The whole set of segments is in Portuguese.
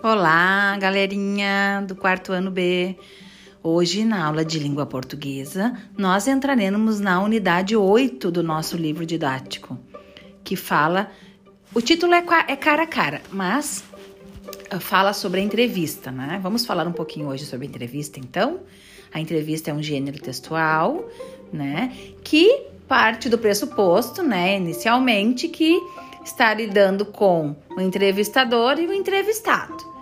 Olá, galerinha do quarto ano B. Hoje, na aula de língua portuguesa, nós entraremos na unidade 8 do nosso livro didático, que fala. O título é, é cara a cara, mas ah, fala sobre a entrevista, né? Vamos falar um pouquinho hoje sobre a entrevista, então. A entrevista é um gênero textual, né? Que parte do pressuposto, né, inicialmente, que está lidando com o entrevistador e o entrevistado.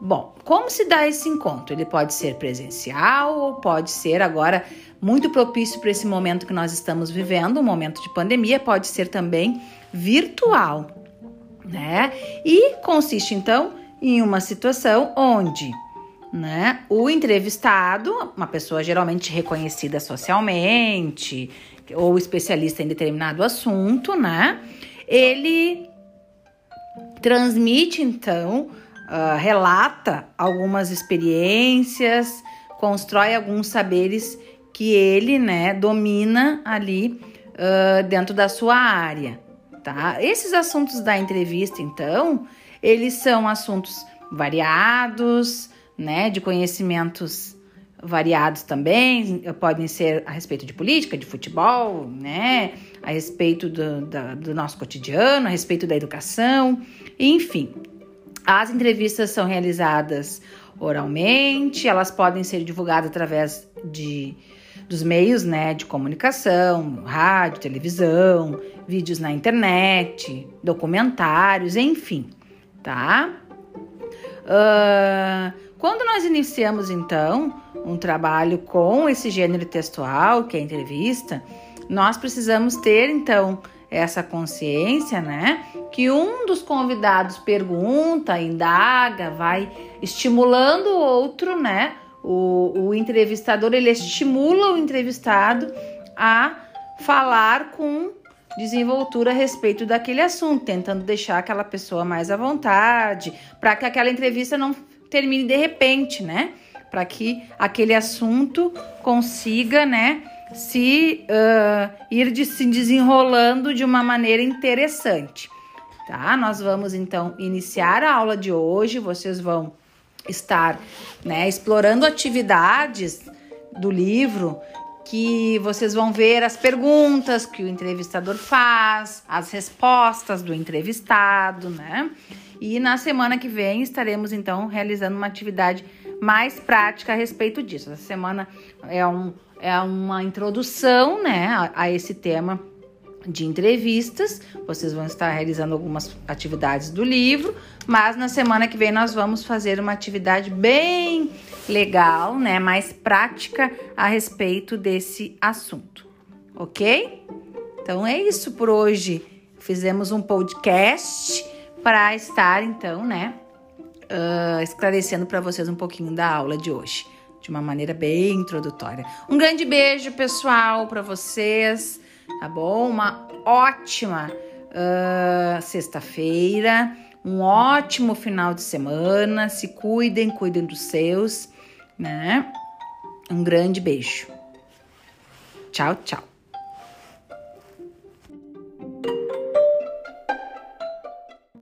Bom, como se dá esse encontro? Ele pode ser presencial ou pode ser agora muito propício para esse momento que nós estamos vivendo, um momento de pandemia, pode ser também virtual, né? E consiste então em uma situação onde, né, o entrevistado, uma pessoa geralmente reconhecida socialmente ou especialista em determinado assunto, né? Ele transmite então uh, relata algumas experiências, constrói alguns saberes que ele, né, domina ali uh, dentro da sua área, tá? Esses assuntos da entrevista, então, eles são assuntos variados, né, de conhecimentos variados também, podem ser a respeito de política, de futebol, né, a respeito do, do, do nosso cotidiano, a respeito da educação, enfim, as entrevistas são realizadas oralmente, elas podem ser divulgadas através de dos meios né, de comunicação, rádio, televisão, vídeos na internet, documentários, enfim, tá? Uh, quando nós iniciamos então um trabalho com esse gênero textual, que é a entrevista, nós precisamos ter então essa consciência, né? Que um dos convidados pergunta, indaga, vai estimulando o outro, né? O, o entrevistador ele estimula o entrevistado a falar com desenvoltura a respeito daquele assunto, tentando deixar aquela pessoa mais à vontade, para que aquela entrevista não termine de repente, né? Para que aquele assunto consiga, né? Se uh, ir de, se desenrolando de uma maneira interessante. Tá? Nós vamos então iniciar a aula de hoje. Vocês vão estar né, explorando atividades do livro que vocês vão ver as perguntas que o entrevistador faz, as respostas do entrevistado, né? E na semana que vem estaremos então realizando uma atividade mais prática a respeito disso. Essa semana é um é uma introdução né, a, a esse tema de entrevistas. Vocês vão estar realizando algumas atividades do livro, mas na semana que vem nós vamos fazer uma atividade bem legal, né, mais prática a respeito desse assunto, ok? Então é isso por hoje. Fizemos um podcast para estar então, né, uh, esclarecendo para vocês um pouquinho da aula de hoje de uma maneira bem introdutória. Um grande beijo, pessoal, para vocês, tá bom? Uma ótima uh, sexta-feira, um ótimo final de semana. Se cuidem, cuidem dos seus, né? Um grande beijo. Tchau, tchau.